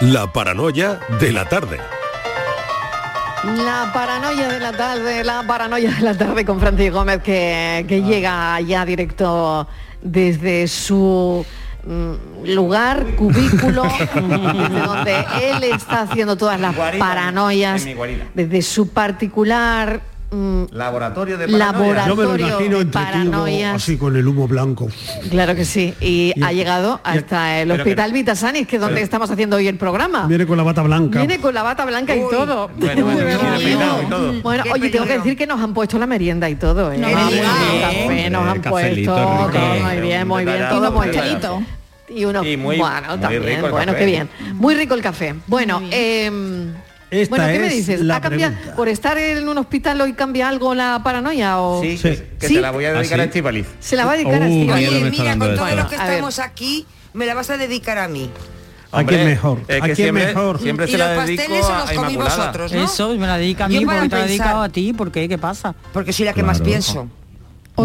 La paranoia de la tarde. La paranoia de la tarde, la paranoia de la tarde con Francis Gómez que, que llega ya directo desde su mm, lugar, cubículo, desde donde él está haciendo todas las Guarida, paranoias, desde su particular mm, Laboratorio de Laboratorio. Yo me lo de imagino así con el humo blanco. Claro que sí, y, Y- ha llegado hasta el Hospital Vitasanis, que es donde pero- estamos haciendo hoy el programa. Viene con la bata blanca. Viene con la bata blanca y todo. Bueno, y todo. Oye, tengo que decir que nos han puesto la merienda y todo, ¿eh? No, bien, café, nos han puesto, rico. todo muy bien, muy bien, todo muy bien. Y uno, Y muy- bueno, muy también, rico el bueno, café. qué bien. Muy rico el café. Bueno, em, Esta bueno, ¿qué me es dices? la ¿Ha cambiado, por estar en un hospital hoy cambia algo la paranoia o Sí, que, que ¿Sí? se la voy a dedicar ¿Ah, a sí? Estivaliz. Se la va a dedicar a Uh, me está Mira, con todos los que A estamos aquí, me la vas a dedicar a mí. ¿A quién mejor? Es ¿A que quién siempre, mejor? siempre Y se la los dedico pasteles se a los comí Inmaculada. vosotros, ¿no? Eso, me la dedica a mí porque te la he dedicado a ti, ¿por qué? ¿Qué pasa? Porque soy la que más Claro. pienso.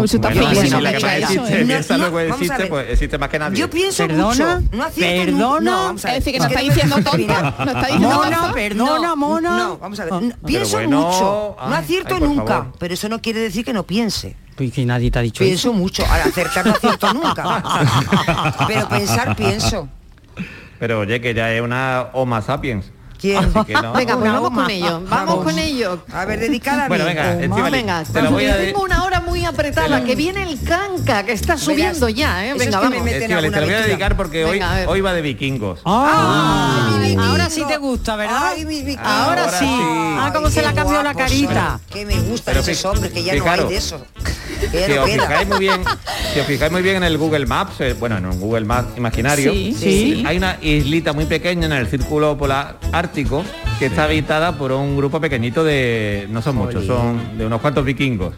O Bueno, la que más existe, No, piensa no, existe, pues existe más que nadie. Yo pienso ¿Perdona? mucho. No ¿Perdona? No, vamos a ver. Es decir, que está diciendo tonta, Mira, no está diciendo Mona, perdona, mona. No, vamos a ver. Ah. no, pienso bueno, mucho. ay, no acierto ay, nunca. favor. Pero eso no quiere decir que no piense. Pues que nadie te ha dicho Pienso eso. mucho. Al acertar no acierto nunca. Pero pensar pienso. Pero oye, que ya es una Homo sapiens. ¿Quién? Así que no. Venga, pues vamos con ello, vamos Vamos. con ello. A ver, dedicada a Bueno, venga, venga, te la voy a tengo una hora muy apretada, que viene el canca, que está subiendo ya, ¿eh? Venga, es que me vamos. meten Estíbaliz, te la voy a dedicar porque hoy, Venga, a ver. hoy va de vikingos. Ah, Ay, mi Ahora vikingo. sí te gusta, ¿verdad? Ay, mi vikingo. Ahora, Ahora sí. sí. Ah, cómo Ay, se le ha cambiado la carita. Que me gustan esos hombres, que ya no hay de eso. Si os fijáis muy bien, si os fijáis muy bien en el Google Maps, eh, bueno, en un Google Maps imaginario, Sí, sí. hay una islita muy pequeña en el círculo polar ártico que está habitada por un grupo pequeñito de, no son muchos, son de unos cuantos vikingos.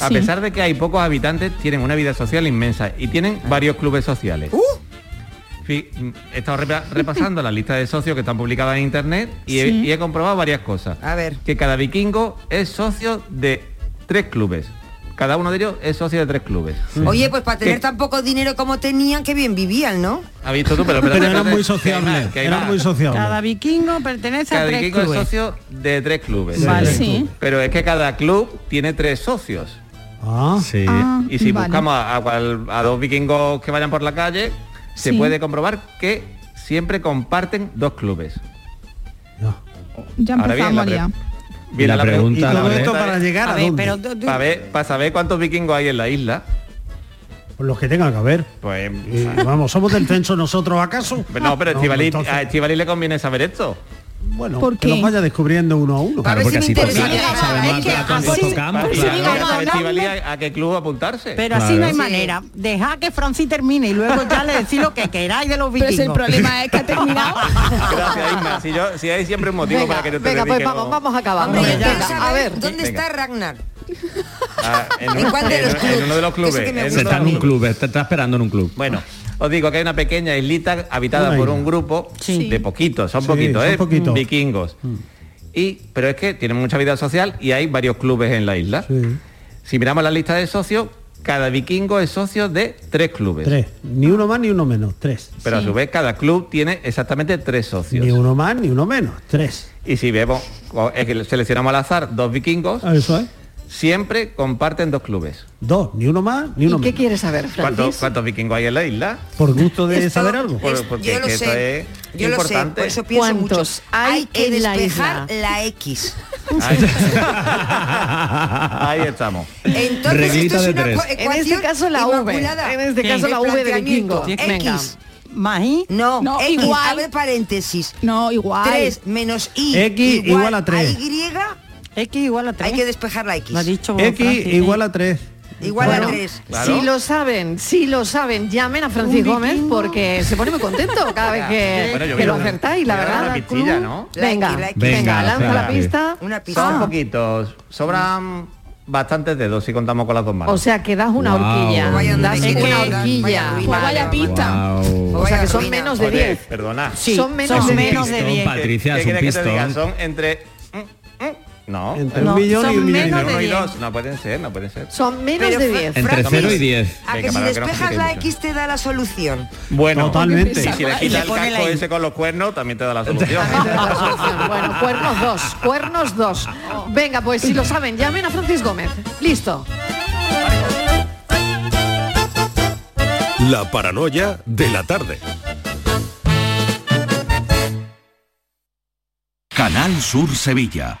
A Sí. pesar de que hay pocos habitantes, tienen una vida social inmensa y tienen varios clubes sociales. Mm, He estado repa- repasando la lista de socios que están publicadas en internet y, he, y he comprobado varias cosas. A ver. Que cada vikingo es socio de tres clubes. Cada uno de ellos es socio de tres clubes. Oye, pues para tener ¿Qué? tan poco dinero como tenían, que bien vivían, ¿no? ¿Has visto tú? Pero, pero espérate, eran muy sociables. Eran muy sociables. Cada vikingo pertenece Cada a tres vikingo es clubes. socio de tres clubes. Vale. Sí. Pero es que cada club tiene tres socios. Ah, Sí. Ah, Y si vale. buscamos a, a cual- a dos vikingos que vayan por la calle, se Sí. puede comprobar que siempre comparten dos clubes. ya. Ya Ahora bien, la empezamos pre- ya. Viene la pre- pregunta- Y todo esto para llegar a, A ver, dónde? pero Para ver, para saber cuántos vikingos hay en la isla, los que tengan que haber. pues... Vamos, ¿somos del censo nosotros acaso? No, pero a Estivaliz- entonces- a Estivaliz le conviene saber esto. Bueno, ¿Por que los vaya descubriendo uno a uno. A ver porque así a claro, a, a qué club apuntarse. Pero así Claro. no hay manera. Deja que Franci termine y luego ya le decís lo que queráis de los Pero vikingos. si el problema es que ha terminado. Gracias, Isma. Si, yo, si hay siempre un motivo Venga, para que te venga, pues vamos, vamos acabando. Hombre, yo Venga, quiero a ver. dónde Venga. está Ragnar. Ah, en, ¿En cuál de los en- clubes? en uno de los clubes. en está en un club, está, está esperando en un club. Bueno, os digo que hay una pequeña islita habitada Una por isla. un grupo Sí. de poquitos, son Sí, poquitos, son ¿eh? poquitos. Vikingos. Y, pero es que tienen mucha vida social y hay varios clubes en la isla. Sí. Si miramos la lista de socios, cada vikingo es socio de tres clubes. Tres. Ni uno más ni uno menos. Tres. Pero a su vez cada club tiene exactamente tres socios. Ni uno más ni uno menos. Tres. Y si vemos, es que seleccionamos al azar dos vikingos, Eso es. Siempre comparten dos clubes. Dos. Ni uno más ni ¿Y uno qué menos. quieres saber, ¿Cuántos, Francis? cuántos vikingos hay en la isla? Por gusto de Esto- saber algo. Por- porque yo lo sé. esto es Yo lo sé, importante. por eso pienso mucho. ¿Cuántos hay que en la despejar isla? la X. Ahí, Ahí estamos. Entonces Reglita esto es de una En este caso la V. En este Sí. caso la V de vikingo. X. Mají. No, No, X, igual. abre paréntesis. No, igual. 3 menos Y X igual a tres. Y, X igual a 3. hay que despejar la X. Lo ha dicho X Francis, igual ¿eh? a tres. Igual Bueno, a 3. Claro. Si lo saben, si lo saben, llamen a Francis Gómez porque se pone muy contento cada vez que, Bueno, que lo acertáis, la verdad. una pistilla, ¿no? Venga, La X, la X. venga, Venga, lanza la pista. Una pista. Son Ah. poquitos. Sobran bastantes dedos si contamos con las dos manos. O sea que das una Wow. horquilla. Vaya donde Das una horquilla. vaya ruina. Pues vaya pista. Wow. O sea que son Vaya menos de Oye, 10. Perdona. Sí, Son menos son de menos diez. de Pistón, 10. Patricia, ¿Qué es un quieres que te diga? pistón. Son entre No. Entre No, un millón y son un millón y medio. dos. No pueden ser, no pueden ser. Son menos Pero de Fra- 10. Entre Francis, 0 y 10. A que si para que no despejas la mucho. X te da la solución. Bueno, Totalmente. Y si le Y quita le el casco ese con los cuernos, también te da la solución. Bueno, cuernos dos, cuernos dos. Venga, pues si lo saben, llamen a Francis Gómez. Listo. La paranoia de la tarde. Canal Sur Sevilla.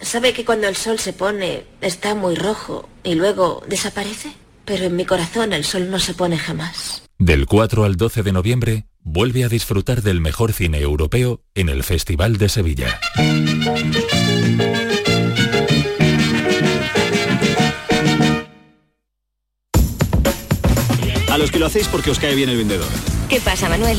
¿Sabe que cuando el sol se pone está muy rojo y luego desaparece? Pero en mi corazón el sol no se pone jamás. Del 4 al 12 de noviembre, vuelve a disfrutar del mejor cine europeo en el Festival de Sevilla. A los que lo hacéis porque os cae bien el vendedor. ¿Qué pasa, Manuel?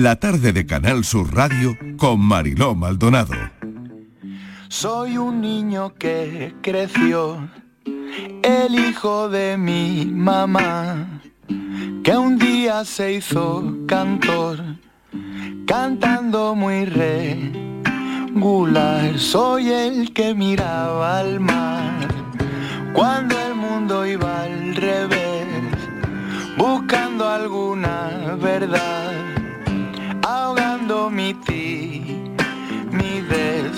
La tarde de Canal Sur Radio con Mariló Maldonado. Soy un niño que creció, el hijo de mi mamá, que un día se hizo cantor, cantando muy regular. Soy el que miraba al mar, cuando el mundo iba al revés, buscando alguna verdad, ahogando mi timidez.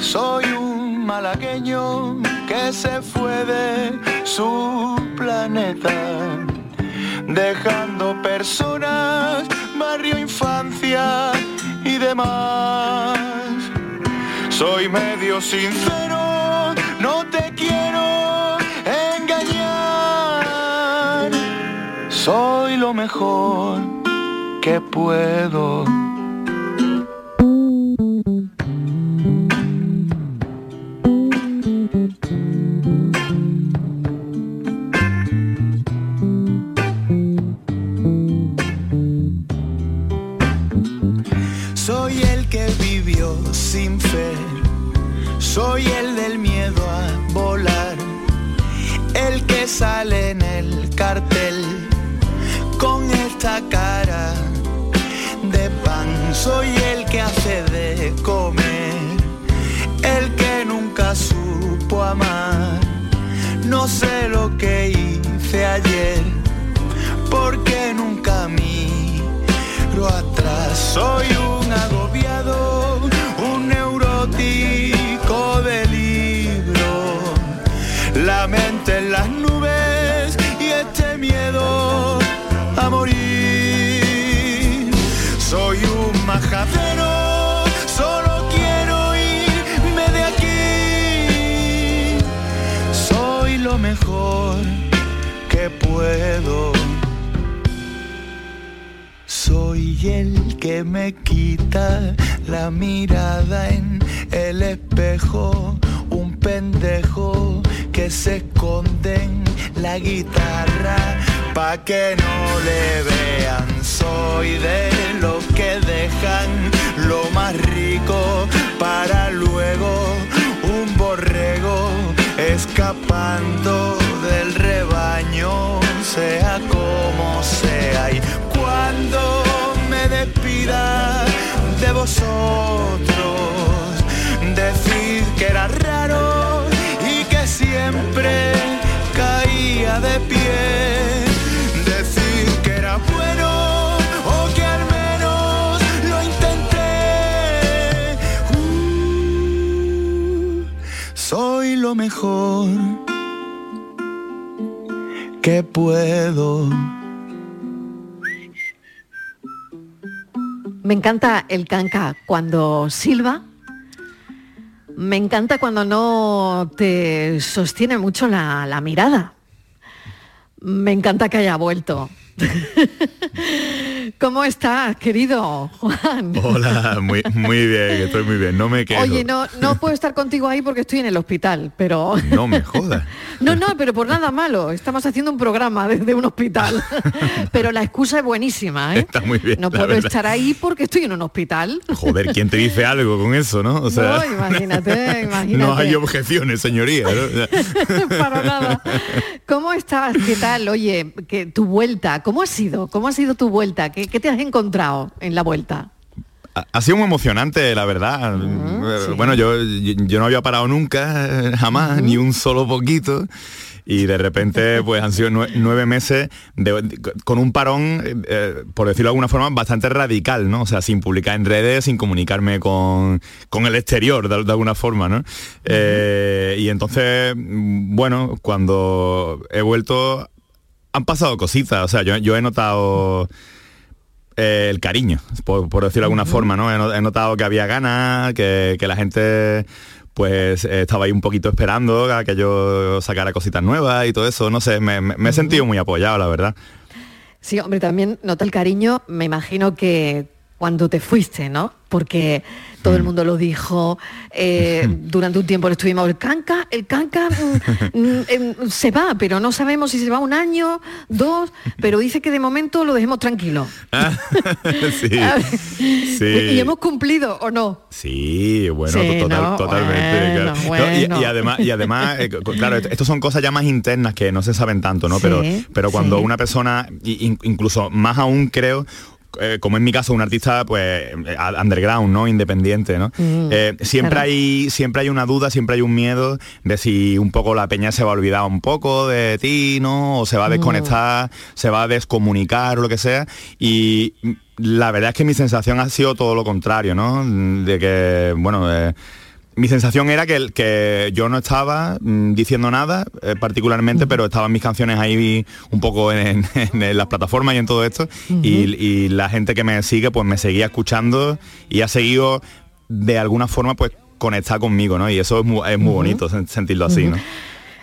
Soy un malagueño que se fue de su planeta, dejando personas, barrio, infancia y demás. Soy medio sincero, no te quiero engañar. Soy lo mejor que puedo. Escapando del rebaño, sea como sea. Y cuando me despida de vosotros, decid que era raro y que siempre caía de pie. Mejor que puedo. Me encanta el canca cuando silba. Me encanta cuando no te sostiene mucho la, la mirada. Me encanta que haya vuelto. ¿Cómo estás, querido Juan? Hola, muy, muy bien, estoy muy bien, no me quejo. Oye, no, no puedo estar contigo ahí porque estoy en el hospital, pero... No me jodas. No, no, pero por nada malo. Estamos haciendo un programa desde un hospital. Pero la excusa es buenísima, ¿eh? Está muy bien. No puedo verdad. estar ahí porque estoy en un hospital. Joder, ¿quién te dice algo con eso, no? O sea, No, imagínate, imagínate. no hay objeciones, señoría. ¿no? Para nada. ¿Cómo estás? ¿Qué tal? Oye, que tu vuelta, ¿cómo ha sido? ¿Cómo ha sido tu vuelta? ¿Qué, qué te has encontrado en la vuelta? Ha- sido muy emocionante, la verdad. Eh, Bueno, yo, yo, yo no había parado nunca, eh, jamás, ni un solo poquito. Y de repente, pues han sido nue- nueve meses de- de- con un parón, eh, por decirlo de alguna forma, bastante radical, ¿no? O sea, sin publicar en redes, sin comunicarme con, con el exterior, de, de alguna forma, ¿no? Eh, y entonces, bueno, cuando he vuelto, han pasado cositas. O sea, yo, yo he notado eh, el cariño, por, por decirlo de alguna forma, ¿no? He, no- he notado que había ganas, que, que la gente pues eh, estaba ahí un poquito esperando a que yo sacara cositas nuevas y todo eso, no sé, me, me- me he sentido muy apoyado, la verdad. Sí, hombre, también nota el cariño, me imagino que cuando te fuiste, ¿no? Porque todo el mundo lo dijo, eh, durante un tiempo le estuvimos, el canca, el canca mm, mm, em, se va, pero no sabemos si se va un año, dos, pero dice que de momento lo dejemos tranquilo. sí, sí. ¿Y hemos cumplido o no? Sí, bueno, Sí, total- ¿no? totalmente. Bueno, claro. No, y- además, y además, eh, claro, esto son cosas ya más internas que no se saben tanto, ¿no? Pero, pero cuando una persona, incluso más aún creo, eh, como en mi caso, un artista pues eh, underground, ¿no? Independiente, ¿no? Mm, Eh, siempre claro. hay siempre hay una duda, siempre hay un miedo de si un poco la peña se va a olvidar un poco de ti, ¿no? O se va a Mm. desconectar, se va a descomunicar o lo que sea. Y la verdad es que mi sensación ha sido todo lo contrario, ¿no? De que, bueno, eh, mi sensación era que, que yo no estaba mm, diciendo nada eh, particularmente, pero estaban mis canciones ahí un poco en, en las plataformas y en todo esto. y, y la gente que me sigue pues me seguía escuchando y ha seguido de alguna forma pues conectar conmigo, ¿no? Y eso es muy, es muy bonito sen- sentirlo así, ¿no?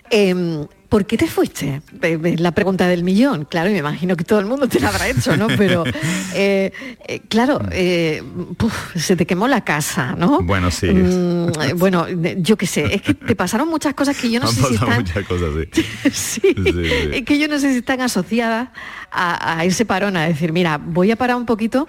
Em, ¿Por qué te fuiste? Es la pregunta del millón. Claro, y me imagino que todo el mundo te la habrá hecho, ¿no? Pero, eh, eh, claro, eh, puf, se te quemó la casa, ¿no? Bueno, sí. Mm, bueno, yo qué sé, es que te pasaron muchas cosas que yo no Han sé si pasado están... muchas cosas, sí. Sí, Sí, sí. es que yo no sé si están asociadas a, a ese parón, a decir, mira, voy a parar un poquito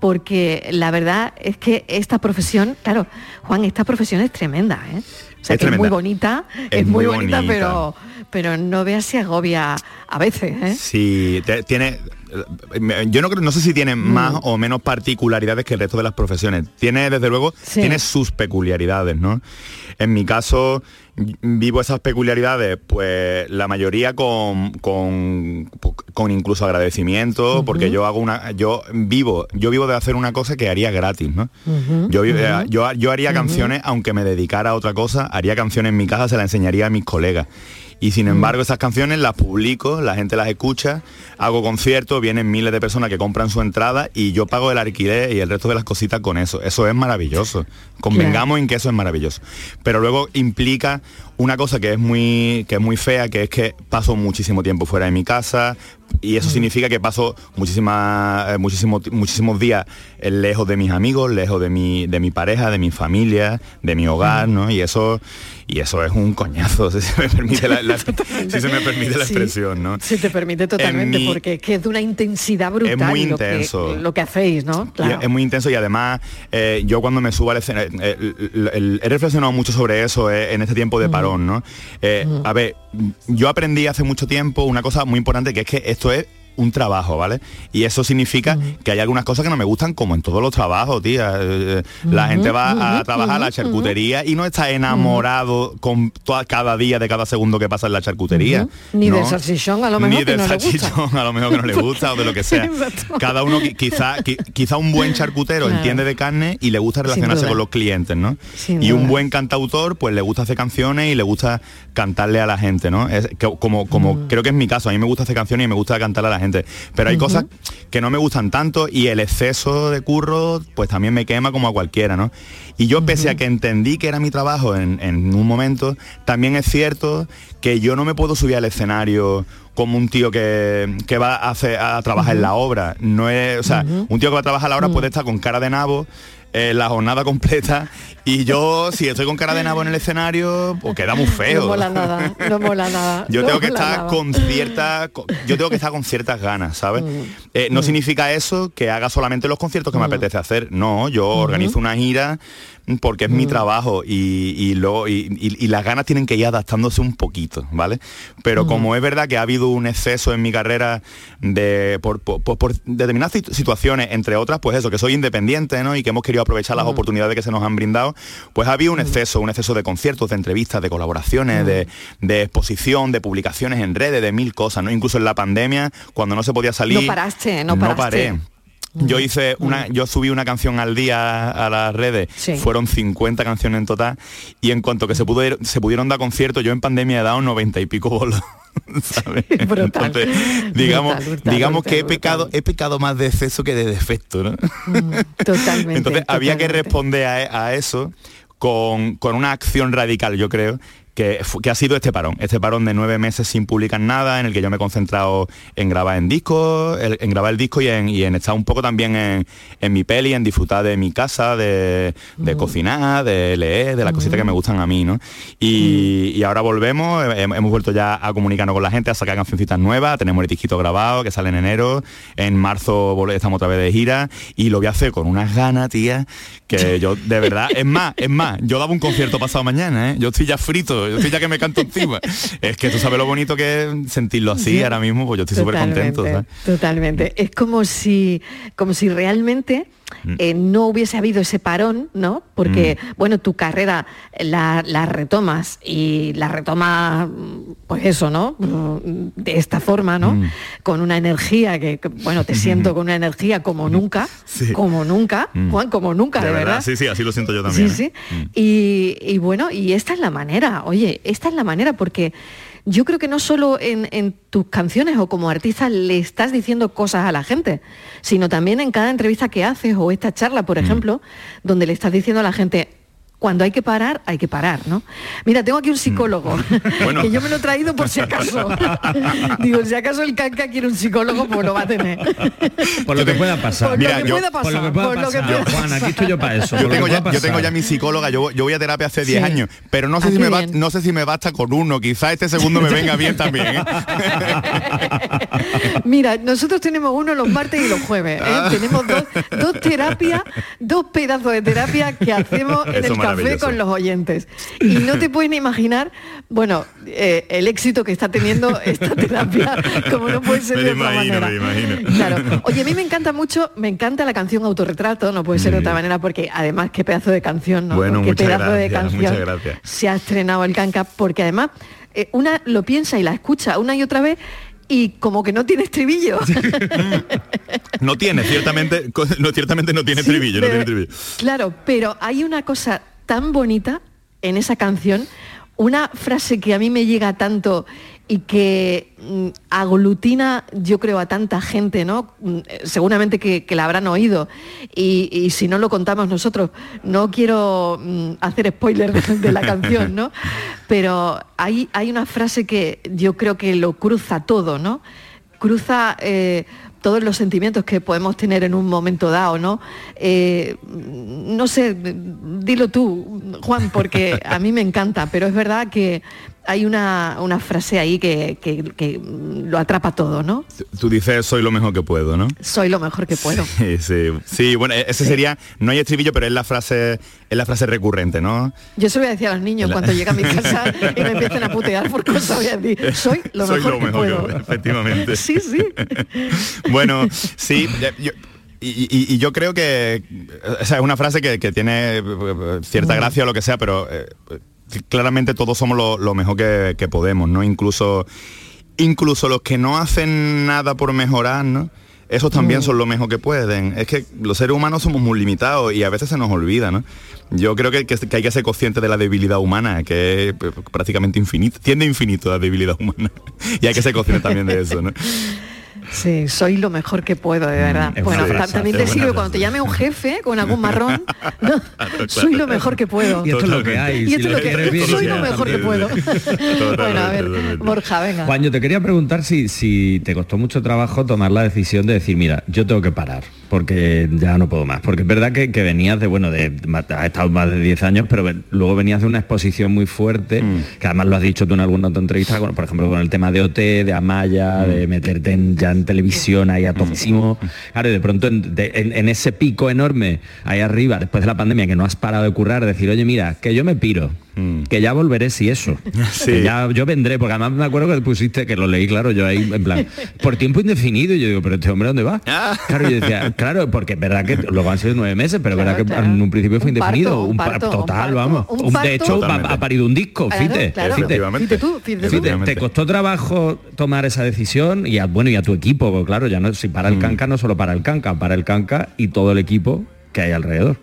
porque la verdad es que esta profesión, claro, Juan, esta profesión es tremenda, ¿eh? O sea, Es que es muy bonita, es, Es muy muy bonita, bonita. pero pero no veas si agobia a veces, ¿eh? Sí, te- tiene. Yo no creo, no sé si tiene Mm. más o menos particularidades que el resto de las profesiones. Tiene, desde luego, Sí. tiene sus peculiaridades, ¿no? En mi caso, vivo esas peculiaridades, pues la mayoría con, con, con incluso agradecimiento, porque yo hago una, yo vivo, yo vivo de hacer una cosa que haría gratis, ¿no? Yo, eh, yo, yo haría canciones, aunque me dedicara a otra cosa, haría canciones en mi casa, se la enseñaría a mis colegas. Y sin embargo esas canciones las publico, la gente las escucha, hago conciertos, vienen miles de personas que compran su entrada y yo pago el alquiler y el resto de las cositas con eso. Eso es maravilloso. Convengamos en que eso es maravilloso. Pero luego implica una cosa que es muy que es muy fea, que es que paso muchísimo tiempo fuera de mi casa y eso significa que paso muchísimas eh, muchísimos muchísimos días eh, lejos de mis amigos, lejos de mi de mi pareja, de mi familia, de mi hogar, ¿no? Y eso y eso es un coñazo, si se me permite la, la- si se me permite la Sí. expresión, ¿no? Se te permite totalmente, mi- porque es que es de una intensidad brutal muy lo que- intenso. Lo, que, hacéis, ¿no? Claro. Es muy intenso y además eh, yo cuando me subo al escenario, eh, el- he reflexionado mucho sobre eso eh, en este tiempo de parón, ¿no? Eh, A ver, yo aprendí hace mucho tiempo una cosa muy importante que es que esto es un trabajo, ¿vale? Y eso significa que hay algunas cosas que no me gustan como en todos los trabajos, tía. Eh, La Ujú, gente va a trabajar a la charcutería y no está enamorado con toda, cada día de cada segundo que pasa en la charcutería. Ni ¿no? del salchichón, a lo mejor Ni del no le gusta. salchichón, a lo mejor que no le gusta o de lo que sea. Cada uno qui- quizá qui- quizá un buen charcutero Claro. entiende de carne y le gusta relacionarse con los clientes, ¿no? Sin y un duda. buen cantautor pues le gusta hacer canciones y le gusta cantarle a la gente, ¿no? Es que- como como Mm. creo que es mi caso, a mí me gusta hacer canciones y me gusta cantarle a la gente, pero hay cosas que no me gustan tanto y el exceso de curro pues también me quema como a cualquiera, ¿no? Y yo pese a que entendí que era mi trabajo en, en un momento, también es cierto que yo no me puedo subir al escenario como un tío que, que va a, hacer, a trabajar en la obra. No es, o sea, un tío que va a trabajar en la obra puede estar con cara de nabo eh, la jornada completa y yo si estoy con cara de nabo en el escenario pues queda muy feo. No mola nada, no mola nada. yo no tengo que estar nada. con cierta co- yo tengo que estar con ciertas ganas sabes Eh, no significa eso que haga solamente los conciertos que me apetece hacer. No yo organizo una gira porque es mi trabajo y, y, lo- y- las ganas tienen que ir adaptándose un poquito, ¿vale? Pero como es verdad que ha habido un exceso en mi carrera de por, por- por- por determinadas situ- situaciones, entre otras, pues eso, que soy independiente, ¿no? Y que hemos querido aprovechar las oportunidades que se nos han brindado, pues ha habido un exceso, un exceso de conciertos, de entrevistas, de colaboraciones, de, de exposición, de publicaciones en redes, de mil cosas, ¿no? Incluso en la pandemia, cuando no se podía salir. No paraste, no paraste. paré. Yo hice una, yo subí una canción al día a las redes, fueron 50 canciones en total, y en cuanto que se pudo se pudieron dar conciertos, yo en pandemia he dado 90 y pico bolos. ¿sabes? Entonces, digamos, brutal, brutal, digamos que he pecado, he pecado más de exceso que de defecto, ¿no? Totalmente. Entonces había que responder a, a eso con, con una acción radical, yo creo, que, ha sido este parón. Este parón de nueve meses sin publicar nada, en el que yo me he concentrado en grabar en disco, el- en grabar el disco y en, y en estar un poco también en, en mi peli, en disfrutar de mi casa, de, de cocinar, de leer, de las cositas que me gustan a mí, ¿no? Y, y ahora volvemos, he- hemos vuelto ya a comunicarnos con la gente, a sacar cancioncitas nuevas, tenemos el disquito grabado que sale en enero, en marzo estamos otra vez de gira y lo voy a hacer con unas ganas, tía, que yo de verdad, es más, es más, yo daba un concierto pasado mañana, ¿eh? yo estoy ya frito, yo estoy ya que me canto encima. Es que tú sabes lo bonito que es sentirlo así Sí. ahora mismo, pues yo estoy súper contento. Totalmente, ¿sabes? Totalmente. Es como si, como si realmente. Eh, no hubiese habido ese parón, ¿no? Porque, bueno, tu carrera la, la retomas y la retomas, mm, pues eso, ¿no? Mm, De esta forma, ¿no? Mm. Con una energía que, que, bueno, te siento con una energía como nunca, Sí. como nunca, Mm. Juan, como nunca, de, verdad. Sí, sí, así lo siento yo también. Sí, ¿eh? sí. Y, y bueno, y esta es la manera, oye, esta es la manera porque yo creo que no solo en, en tus canciones o como artista le estás diciendo cosas a la gente, sino también en cada entrevista que haces o esta charla, Mm. por ejemplo, donde le estás diciendo a la gente, cuando hay que parar, hay que parar, ¿no? Mira, tengo aquí un psicólogo, Bueno. que yo me lo he traído por si acaso. Digo, si acaso el canca quiere un psicólogo, pues lo va a tener. Por lo que pueda pasar. Por lo que pueda por lo pasar, que pueda por lo que pasar. pueda Juan, aquí estoy yo para eso. Yo por tengo, ya, pueda yo tengo pasar. ya mi psicóloga, yo, yo voy a terapia hace 10 Sí. años, pero no sé, Ah, si me va- no sé si me basta con uno, quizá este segundo me venga bien también. ¿eh? Mira, nosotros tenemos uno los martes y los jueves. ¿eh? Ah. Tenemos dos, dos terapias, dos pedazos de terapia que hacemos en Eso el café con los oyentes. Y no te pueden imaginar, bueno, eh, el éxito que está teniendo esta terapia, como no puede ser Me de otra manera. me imagino. Claro. Oye, a mí me encanta mucho, me encanta la canción Autorretrato, no puede ser de otra manera, porque además qué pedazo de canción, ¿no? Bueno, qué pedazo de canción se ha estrenado el Canca, porque además eh, una lo piensa y la escucha una y otra vez y como que no tiene estribillo. No tiene, ciertamente, no, ciertamente no tiene Sí, estribillo, no tiene estribillo. Claro, pero hay una cosa tan bonita en esa canción, una frase que a mí me llega tanto y que mm, aglutina, yo creo, a tanta gente, ¿no? Mm, eh, Seguramente que, que la habrán oído. Y, y si no lo contamos nosotros, no quiero mm, hacer spoiler de, de la canción, ¿no? Pero hay, hay una frase que yo creo que lo cruza todo, ¿no? Cruza eh, todos los sentimientos que podemos tener en un momento dado, ¿no? Eh, no sé, dilo tú, Juan, porque a mí me encanta, pero es verdad que hay una, una frase ahí que, que- que lo atrapa todo, ¿no? Tú dices, soy lo mejor que puedo, ¿no? Soy lo mejor que puedo. Sí, sí, sí, bueno, e- ese sería, no hay estribillo, pero es la frase, es la frase recurrente, ¿no? Yo se lo voy a decir a los niños La- cuando lleguen a mi casa y me empiecen a putear por cosas, voy a decir, soy lo Soy mejor lo que mejor que puedo. puedo, efectivamente. Sí, sí. Bueno, sí, yo- y, y- y yo creo que o sea, es una frase que, que tiene eh, cierta gracia o lo que sea, pero eh, claramente todos somos lo, lo mejor que, que podemos, ¿no? Incluso, incluso los que no hacen nada por mejorar, ¿no? Esos también Mm. son lo mejor que pueden. Es que los seres humanos somos muy limitados y a veces se nos olvida, ¿no? Yo creo que, que- que hay que ser consciente de la debilidad humana, que es eh, prácticamente infinito, tiende a infinito la debilidad humana. Y hay que ser consciente también de eso, ¿no? Sí, soy lo mejor que puedo, de verdad. Mm, es bueno, frase, también te sirve cuando te llame un jefe con algún marrón. ¿no? Soy lo mejor que puedo. Y esto es lo que hay. Y esto es lo que bien, soy lo mejor que puedo. bueno, a ver, Borja, venga. Juan, yo te quería preguntar si, si te costó mucho trabajo tomar la decisión de decir, mira, yo tengo que parar, porque ya no puedo más. Porque es verdad que, que venías de, bueno, de, has estado más de 10 años, pero ven- luego venías de una exposición muy fuerte, que además lo has dicho tú en alguna otra entrevista, bueno, por ejemplo, con el tema de OT, de Amaya, de meterte en- ya en televisión ahí a topísimo. Claro, y de pronto en, de- en- en ese pico enorme ahí arriba, después de la pandemia, que no has parado de currar, decir, oye, mira, que yo me piro. Que ya volveré si eso. Que ya yo vendré, porque además me acuerdo que pusiste, que lo leí, claro, yo ahí en plan, por tiempo indefinido, y yo digo, pero este hombre ¿dónde va? Claro, yo decía, claro, porque verdad que luego han sido nueve meses, pero verdad que en un principio fue Un indefinido, un un, par- parto, un total, parto, vamos. un Un- parto. de hecho, ha, parido un disco, Claro, fíjate. claro. fíjate. Fíjate tú, fíjate tú. Fíjate, ¿Te costó trabajo tomar esa decisión? Y a, bueno, y a tu equipo, porque claro, ya no, si para el Mm. canca, no solo para el canca, para el canca y todo el equipo que hay alrededor.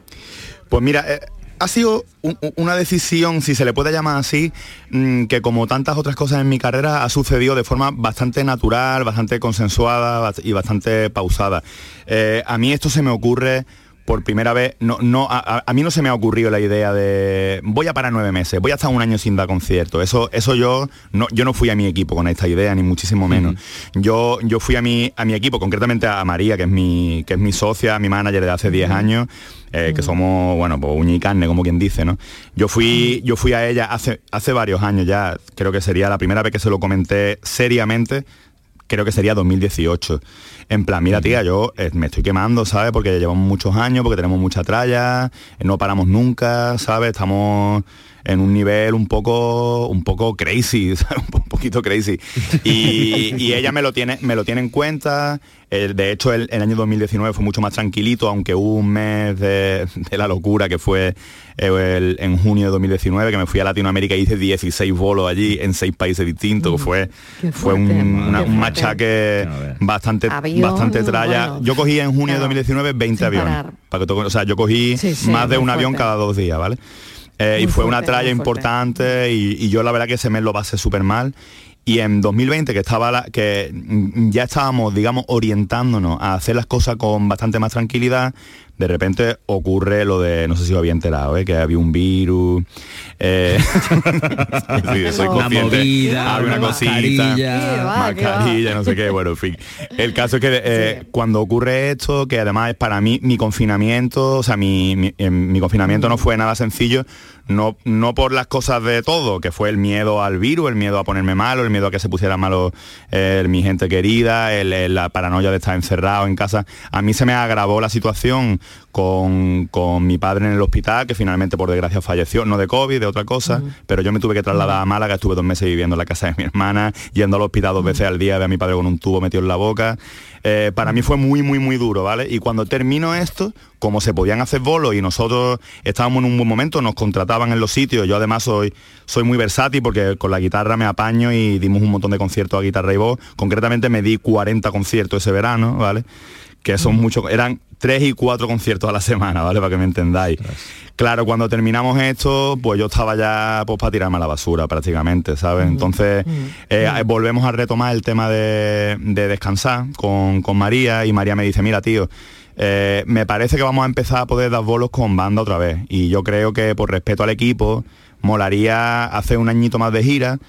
Pues mira, eh, ha sido un- un- una decisión, si se le puede llamar así, mm, que como tantas otras cosas en mi carrera ha sucedido de forma bastante natural, bastante consensuada y bastante pausada. Eh, a mí esto se me ocurre por primera vez, no, no, a, mí no se me ha ocurrido la idea de voy a parar nueve meses, voy a estar un año sin dar concierto. Eso, eso yo no, yo no fui a mi equipo con esta idea, ni muchísimo menos. Yo, yo fui a mi, a mi equipo, concretamente a María, que es mi, que es mi socia, mi manager de hace 10 años, eh, que somos, bueno, pues uña y carne, como quien dice, ¿no? Yo fui, yo fui a ella hace, hace varios años ya, creo que sería la primera vez que se lo comenté seriamente, creo que sería 2018. En plan, mira tía, yo eh, me estoy quemando, ¿sabes? Porque llevamos muchos años, porque tenemos mucha tralla, eh, no paramos nunca, ¿sabes? Estamos en un nivel un poco un poco crazy, ¿sabes? un poquito crazy. Y, y ella me lo tiene me lo tiene en cuenta. Eh, de hecho, el, el año 2019 fue mucho más tranquilito, aunque hubo un mes de, de la locura que fue eh, el- en junio de 2019, que me fui a Latinoamérica y hice 16 bolos allí en seis países distintos. que fue fue un, una- un machaque bastante Avión, bastante tralla. bueno, yo cogí en junio de claro, 2019 20 sin aviones. parar. Para que tú- o sea, yo cogí Sí, sí, más de un avión cada dos días, ¿vale? Eh, y fue una tralla importante y, y yo la verdad que ese mes lo pasé súper mal. Y en 2020, que estaba la- que mm, ya estábamos, digamos, orientándonos a hacer las cosas con bastante más tranquilidad, de repente ocurre lo de, no sé si os había enterado, ¿eh? que había un virus. eh, sí, soy Una consciente. movida, había una una cosita, mascarilla. Va, no sé qué, bueno, en fin. El caso es que eh, cuando ocurre esto, que además es para mí mi confinamiento, o sea, mi, mi, eh, mi confinamiento no fue nada sencillo, no, no por las cosas de todo, que fue el miedo al virus, el miedo a ponerme malo, el miedo a que se pusiera malo eh, mi gente querida, el- el- la paranoia de estar encerrado en casa. A mí se me agravó la situación con, con mi padre en el hospital, que finalmente por desgracia falleció, no de COVID, de otra cosa, pero yo me tuve que trasladar a Málaga, estuve dos meses viviendo en la casa de mi hermana, yendo al hospital dos veces al día, ver a mi padre con un tubo metido en la boca. Eh, para mí fue muy, muy, muy duro, ¿vale? Y cuando termino esto, como se podían hacer bolos y nosotros estábamos en un buen momento, nos contrataban en los sitios, yo además soy, soy muy versátil porque con la guitarra me apaño y dimos un montón de conciertos a guitarra y voz, concretamente me di 40 conciertos ese verano, ¿vale? que son muchos, eran tres y cuatro conciertos a la semana, ¿vale? Para que me entendáis. Claro, cuando terminamos esto, pues yo estaba ya pues para tirarme a la basura prácticamente, ¿sabes? Entonces eh, volvemos a retomar el tema de, de descansar con, con María y María me dice, mira tío, eh, me parece que vamos a empezar a poder dar bolos con banda otra vez. Y yo creo que por respeto al equipo, molaría hacer un añito más de gira.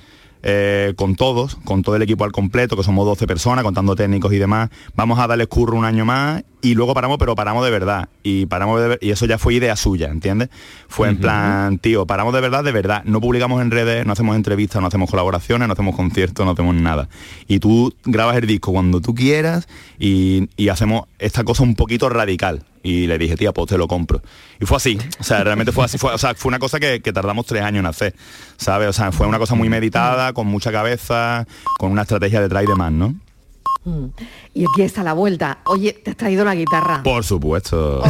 eh, con todos, con todo el equipo al completo, que somos 12 personas, contando técnicos y demás, vamos a darles curro un año más y luego paramos, pero paramos de verdad. Y paramos de ver- y eso ya fue idea suya, ¿entiendes? Fue en plan, tío, paramos de verdad, de verdad. No publicamos en redes, no hacemos entrevistas, no hacemos colaboraciones, no hacemos conciertos, no hacemos nada. Y tú grabas el disco cuando tú quieras y, y hacemos esta cosa un poquito radical. Y le dije, tía, pues te lo compro. Y fue así. O sea, realmente fue así. Fue, o sea, fue una cosa que, que tardamos tres años en hacer. ¿Sabes? O sea, fue una cosa muy meditada, con mucha cabeza, con una estrategia detrás y demás, ¿no? Mm. Y aquí está la vuelta. Oye, te has traído la guitarra. Por supuesto.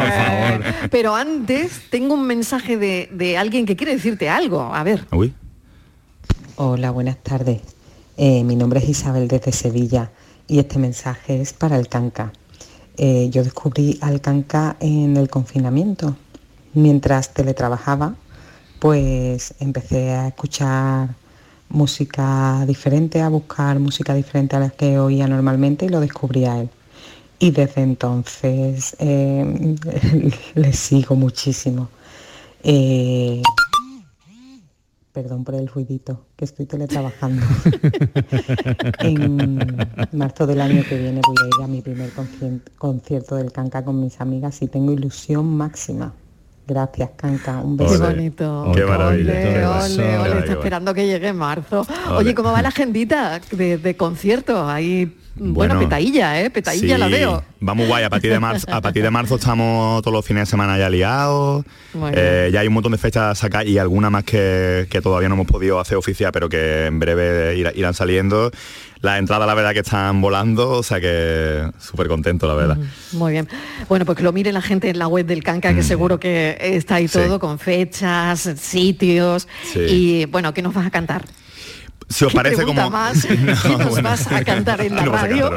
Pero antes tengo un mensaje de, de alguien que quiere decirte algo. A ver. Uy. Hola, buenas tardes. Eh, mi nombre es Isabel desde Sevilla y este mensaje es para el canca. Eh, yo descubrí al canca en el confinamiento. Mientras teletrabajaba, pues empecé a escuchar música diferente, a buscar música diferente a la que oía normalmente y lo descubrí a él. Y desde entonces eh, le sigo muchísimo. Eh, Perdón por el ruidito, que estoy teletrabajando. en marzo del año que viene voy a ir a mi primer concierto del Canca con mis amigas y tengo ilusión máxima. Gracias, Canca. Un Qué beso. bonito. Qué maravilla. Ole, Qué ole, ole, Qué está esperando que llegue marzo. Ole. Oye, ¿cómo va la agendita de, de conciertos? Ahí, bueno, Bueno, petadilla, ¿eh? Petadilla la Sí, veo. Vamos guay, a partir de marzo, a partir de marzo estamos todos los fines de semana ya liados. Eh, ya hay un montón de fechas a sacar y alguna más que, que todavía no hemos podido hacer oficial, pero que en breve irá- irán saliendo. Las entradas la verdad que están volando, o sea que súper contento la verdad. Muy bien. Bueno, pues que lo mire la gente en la web del Canca, que seguro que está ahí Sí. todo con fechas, sitios. Sí. Y bueno, ¿qué nos vas a cantar? Si os ¿Qué parece como... más? ¿Qué nos vas a cantar en la No radio?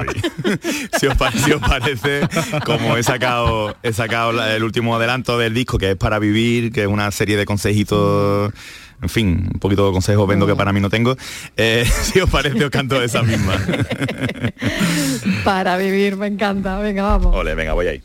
si, os pa- si os parece, como he sacado, he sacado la- el último adelanto del disco, que es para vivir, que es una serie de consejitos, en fin, un poquito de consejos vendo que para mí no tengo. eh, si os parece, os canto esa misma. Para vivir, me encanta. Venga, vamos. Ole, venga, voy ahí.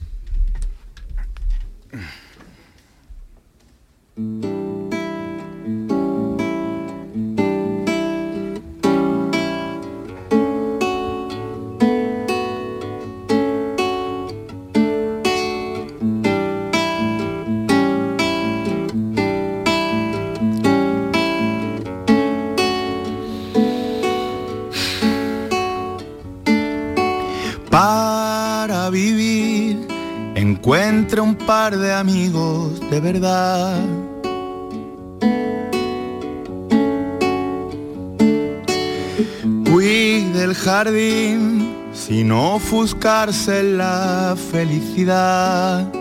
Para vivir, encuentre un par de amigos de verdad. Cuide el jardín sin ofuscarse en la felicidad.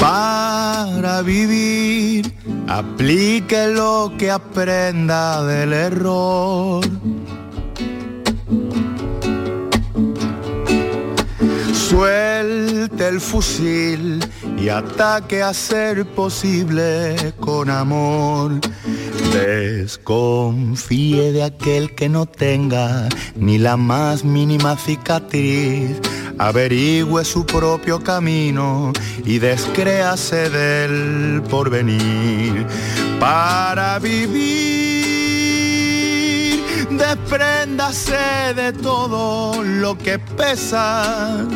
Para vivir, aplique lo que aprenda del error. Suelte el fusil y ataque a ser posible con amor. Desconfíe de aquel que no tenga ni la más mínima cicatriz. Averigüe su propio camino y descréase del porvenir. Para vivir, despréndase de todo lo que pesa.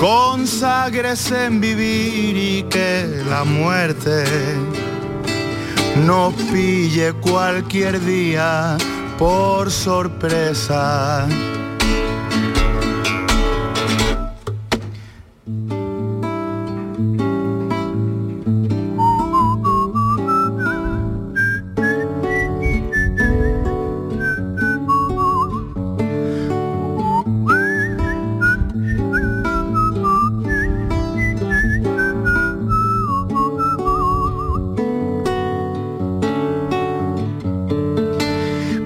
Conságrese en vivir y que la muerte no pille cualquier día por sorpresa.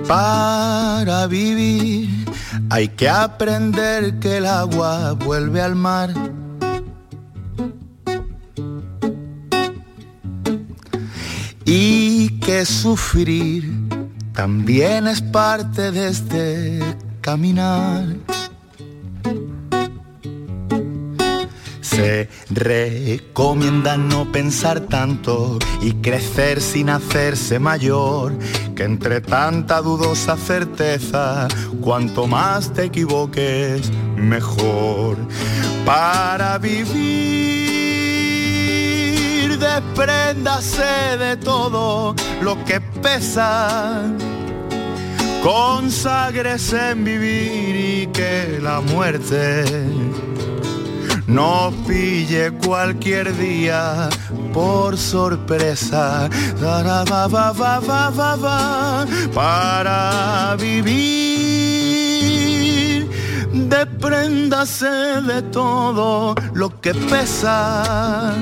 Para vivir hay que aprender que el agua vuelve al mar. Y que sufrir también es parte de este caminar. Se recomienda no pensar tanto y crecer sin hacerse mayor, que entre tanta dudosa certeza, cuanto más te equivoques, mejor. Para vivir, despréndase de todo lo que pesa. Conságrese en vivir y que la muerte nos pille cualquier día por sorpresa. Va, va, va, va, va, va, para vivir. Despréndase de todo lo que pesa.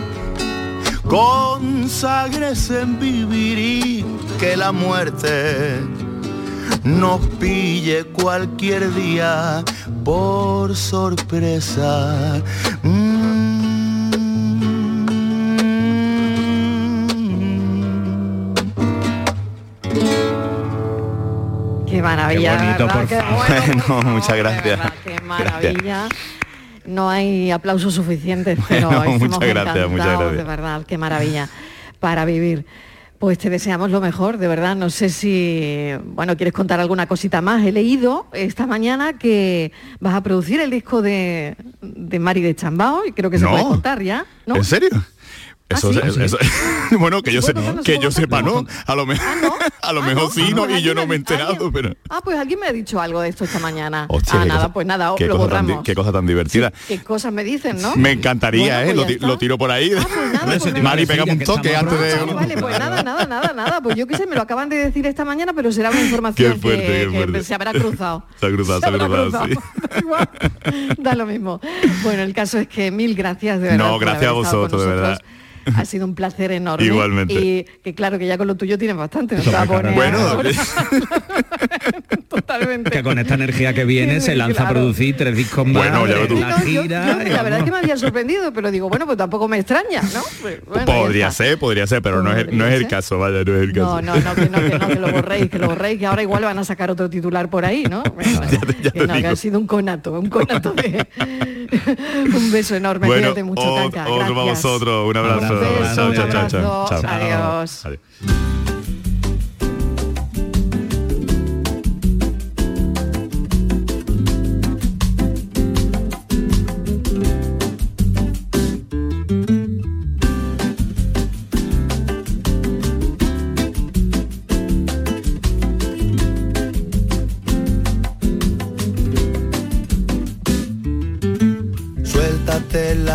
Conságrese en vivir y que la muerte nos pille cualquier día por sorpresa. Qué maravilla. Qué bonito, por Qué bueno, Bueno, muchas gracias. verdad, Qué maravilla. No hay aplausos suficientes, pero Bueno, muchas gracias, muchas gracias. De verdad, qué maravilla para vivir. Pues te deseamos lo mejor, de verdad. No sé si, bueno, quieres contar alguna cosita más. He leído esta mañana que vas a producir el disco de, de Mari de Chambao y creo que se No. puede contar ya. ¿no? ¿En serio? Eso, ¿sí? eso- bueno, que yo? ¿No se que yo sepa, ¿no? A lo, me- a lo mejor sí, ¿no? Y yo no me he enterado, pero... Ah, pues alguien me ha dicho algo de esto esta mañana. Hostia, ah, nada, cosa- pues nada, qué lo cosa tan borramos. qué cosa tan divertida. Qué cosas me dicen, ¿no? Me encantaría, Bueno, ¿eh? pues lo, lo tiro por ahí. pues Mari, pégame un toque antes de... Ah, vale, pues nada, nada, nada, nada. Pues yo qué sé, me lo acaban de decir esta mañana, pero será una información que, se habrá cruzado. Se ha cruzado, se ha habrá cruzado, sí. Da lo mismo. Bueno, el caso es que mil gracias de verdad. No, gracias a vosotros, de verdad. Ha sido un placer enorme. Igualmente. Y que claro que ya con lo tuyo tienes bastante. No te a poner Bueno. Totalmente. Que con esta energía que viene se lanza a Claro. producir tres discos más, Bueno, ya ves tú. la No, yo- gira. yo, y la verdad es que me había sorprendido, pero digo, bueno, pues tampoco me extraña, ¿no? Pues, bueno, ya podría ser, podría ser, pero no es, no es el caso, vaya, no es el caso. No, no, no, que no, que no, que lo borréis, que lo borréis, que ahora igual van a sacar otro titular por ahí, ¿no? Bueno, que, no, que ha sido un conato, un conato de... un beso enorme, Bueno, cuídate mucho, o- Canca. otro para gracias. vosotros, un abrazo. Un beso, Chao, un chao, chao, chao. abrazo. Chao. Adiós. Adiós.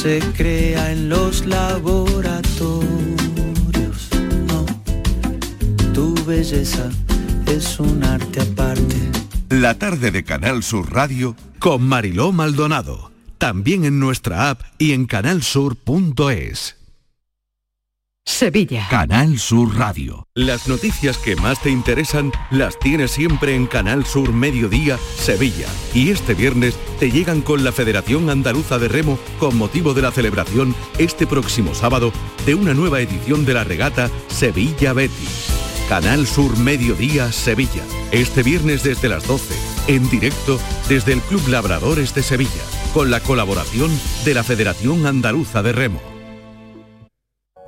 Se crea en los laboratorios. No. Tu belleza es un arte aparte. La tarde de Canal Sur Radio con Mariló Maldonado. También en nuestra app y en canalsur.es. Sevilla. Canal Sur Radio. Las noticias que más te interesan las tienes siempre en Canal Sur Mediodía, Sevilla. Y este viernes te llegan con la Federación Andaluza de Remo con motivo de la celebración este próximo sábado de una nueva edición de la regata Sevilla Betis. Canal Sur Mediodía, Sevilla. Este viernes desde las 12, en directo desde el Club Labradores de Sevilla, con la colaboración de la Federación Andaluza de Remo.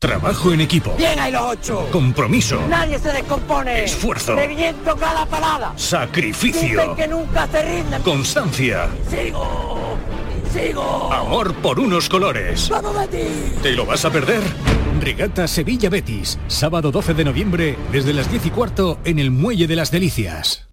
Trabajo en equipo. Bien ahí los ocho. Compromiso. Nadie se descompone. Esfuerzo. Reviento cada parada. Sacrificio. Dicen que nunca se rinden. Constancia. Sigo. Sigo. Amor por unos colores. ¡Vamos, Betis! ¿Te lo vas a perder? Regata Sevilla Betis, sábado 12 de noviembre, desde las 10 y cuarto, en el Muelle de las Delicias.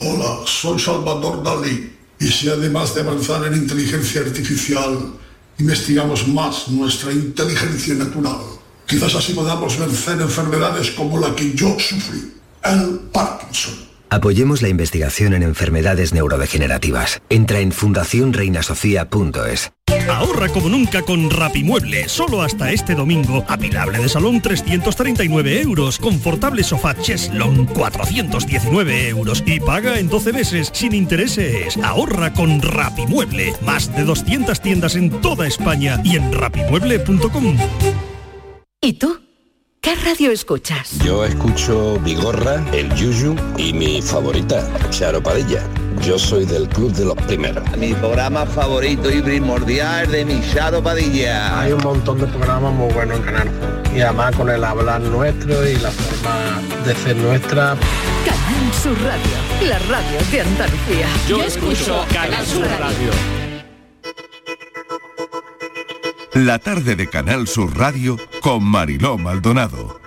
Hola, soy Salvador Dalí. Y si además de avanzar en inteligencia artificial, investigamos más nuestra inteligencia natural, quizás así podamos vencer enfermedades como la que yo sufrí, el Parkinson. Apoyemos la investigación en enfermedades neurodegenerativas. Entra en fundacionreinasofía.es. Ahorra como nunca con Rapimueble. Solo hasta este domingo. Apilable de salón 339 euros. Confortable sofá Cheslon 419 euros. Y paga en 12 meses sin intereses. Ahorra con Rapimueble. Más de 200 tiendas en toda España y en rapimueble.com. ¿Y tú? ¿Qué radio escuchas? Yo escucho Vigorra, El Yuyu y mi favorita, Charo Padilla. Yo soy del club de los primeros. Mi programa favorito y primordial de mi Charo Padilla. Hay un montón de programas muy buenos en Canal Sur. Y además con el hablar nuestro y la forma de ser nuestra. Canal Sur Radio, la radio de Andalucía. Yo escucho Canal Sur Radio. La tarde de Canal Sur Radio con Mariló Maldonado.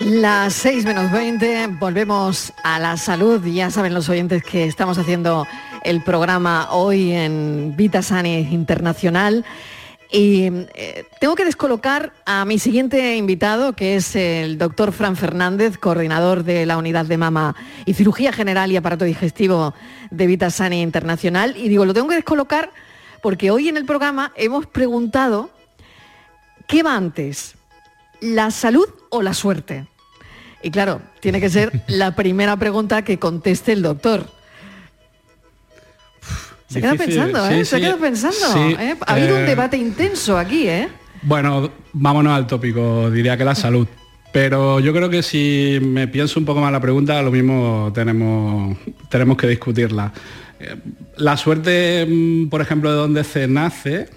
Las 6 menos 20, volvemos a la salud. Ya saben los oyentes que estamos haciendo el programa hoy en Vita Sani Internacional. Y eh, tengo que descolocar a mi siguiente invitado, que es el doctor Fran Fernández, coordinador de la unidad de mama y cirugía general y aparato digestivo de Vita Sani Internacional. Y digo, lo tengo que descolocar porque hoy en el programa hemos preguntado, ¿qué va antes? ¿La salud o la suerte? Y claro, tiene que ser la primera pregunta que conteste el doctor. Se queda pensando, sí, ¿eh? Se sí. queda pensando. Sí, ¿eh? Ha habido un eh, debate intenso aquí, ¿eh? Bueno, vámonos al tópico, diría que la salud. Pero yo creo que si me pienso un poco más la pregunta, lo mismo tenemos, tenemos que discutirla. Eh, La suerte, mm, por ejemplo, de donde se nace,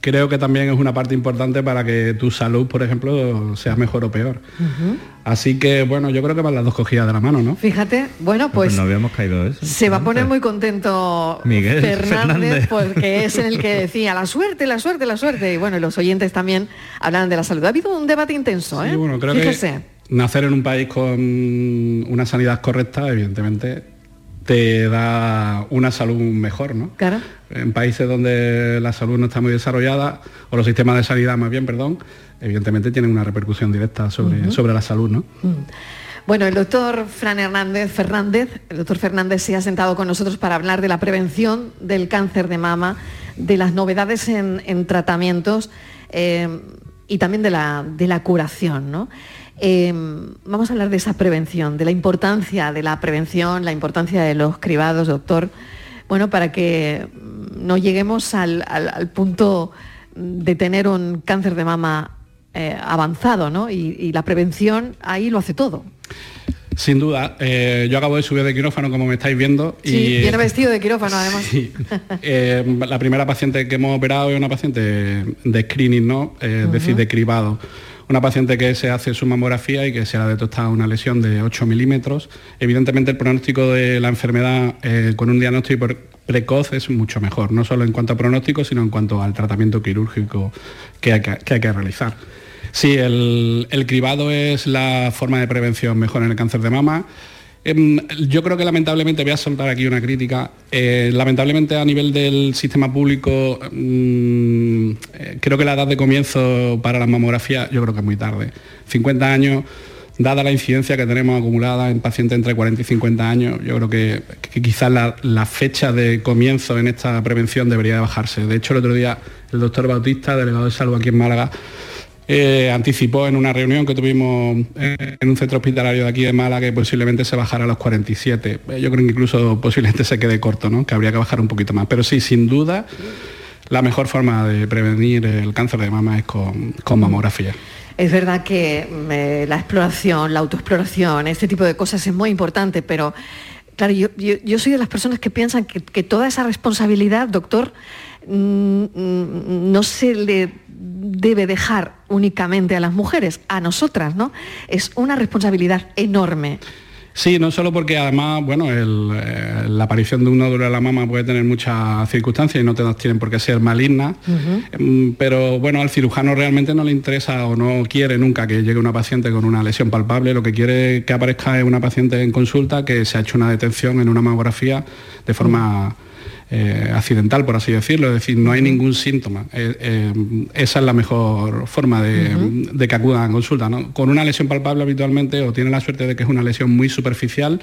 creo que también es una parte importante para que tu salud, por ejemplo, sea mejor o peor. Así que, bueno, yo creo que van las dos cogidas de la mano, ¿no? Fíjate, bueno, pues no habíamos caído eso. se va a poner muy contento Miguel Fernández, Fernández. porque es el que decía la suerte, la suerte, la suerte. Y bueno, los oyentes también hablan de la salud. Ha habido un debate intenso, ¿eh? Sí, bueno, creo Fíjese. que nacer en un país con una sanidad correcta, evidentemente, te da una salud mejor, ¿no? Claro. En países donde la salud no está muy desarrollada, o los sistemas de sanidad más bien, perdón, evidentemente tienen una repercusión directa sobre, sobre la salud, ¿no? Bueno, el doctor Fran Hernández Fernández, el doctor Fernández se ha sentado con nosotros para hablar de la prevención del cáncer de mama, de las novedades en, en tratamientos eh, y también de la, de la curación. ¿no? Eh, vamos a hablar de esa prevención, de la importancia de la prevención, la importancia de los cribados, doctor, bueno, para que no lleguemos al, al- al punto de tener un cáncer de mama eh, avanzado, ¿no? Y, y la prevención ahí lo hace todo. Sin duda, eh, yo acabo de subir de quirófano como me estáis viendo. Sí, y, viene vestido de quirófano además. Sí. Eh, la primera paciente que hemos operado es una paciente de screening, ¿no? Eh, Es decir, de cribado. Una paciente que se hace su mamografía y que se ha detectado una lesión de 8 milímetros. Evidentemente el pronóstico de la enfermedad eh, con un diagnóstico pre- precoz es mucho mejor, no solo en cuanto a pronóstico, sino en cuanto al tratamiento quirúrgico que hay que, realizar. Sí, el cribado es la forma de prevención mejor en el cáncer de mama. Em, Yo creo que lamentablemente, voy a soltar aquí una crítica, eh, lamentablemente a nivel del sistema público, mm, eh, creo que la edad de comienzo para la mamografía, yo creo que es muy tarde. 50 años, dada la incidencia que tenemos acumulada en pacientes entre 40 y 50 años, yo creo que, quizás la, la fecha de comienzo en esta prevención debería de bajarse. De hecho, el otro día el doctor Bautista, delegado de salud aquí en Málaga, eh, anticipó en una reunión que tuvimos en un centro hospitalario de aquí de Málaga que posiblemente se bajara a los 47. Eh, Yo creo que incluso posiblemente se quede corto, ¿no? que habría que bajar un poquito más. Pero sí, sin duda, la mejor forma de prevenir el cáncer de mama es con, con mamografía. Es verdad que mm, eh, la exploración, la autoexploración, este tipo de cosas es muy importante, pero claro, yo, soy de las personas que piensan que, que toda esa responsabilidad, doctor, mm, mm, no se le debe dejar únicamente a las mujeres, a nosotras, ¿no? Es una responsabilidad enorme. Sí, no solo porque además, bueno, el, eh, la aparición de un nódulo de la mama puede tener muchas circunstancias y no todas tienen por qué ser malignas, Mm, pero bueno, al cirujano realmente no le interesa o no quiere nunca que llegue una paciente con una lesión palpable, lo que quiere que aparezca es una paciente en consulta que se ha hecho una detención en una mamografía de forma eh, accidental, por así decirlo, es decir, no hay ningún síntoma. Eh, eh, esa es la mejor forma de, de que acudan a consulta. ¿no? Con una lesión palpable habitualmente o tiene la suerte de que es una lesión muy superficial,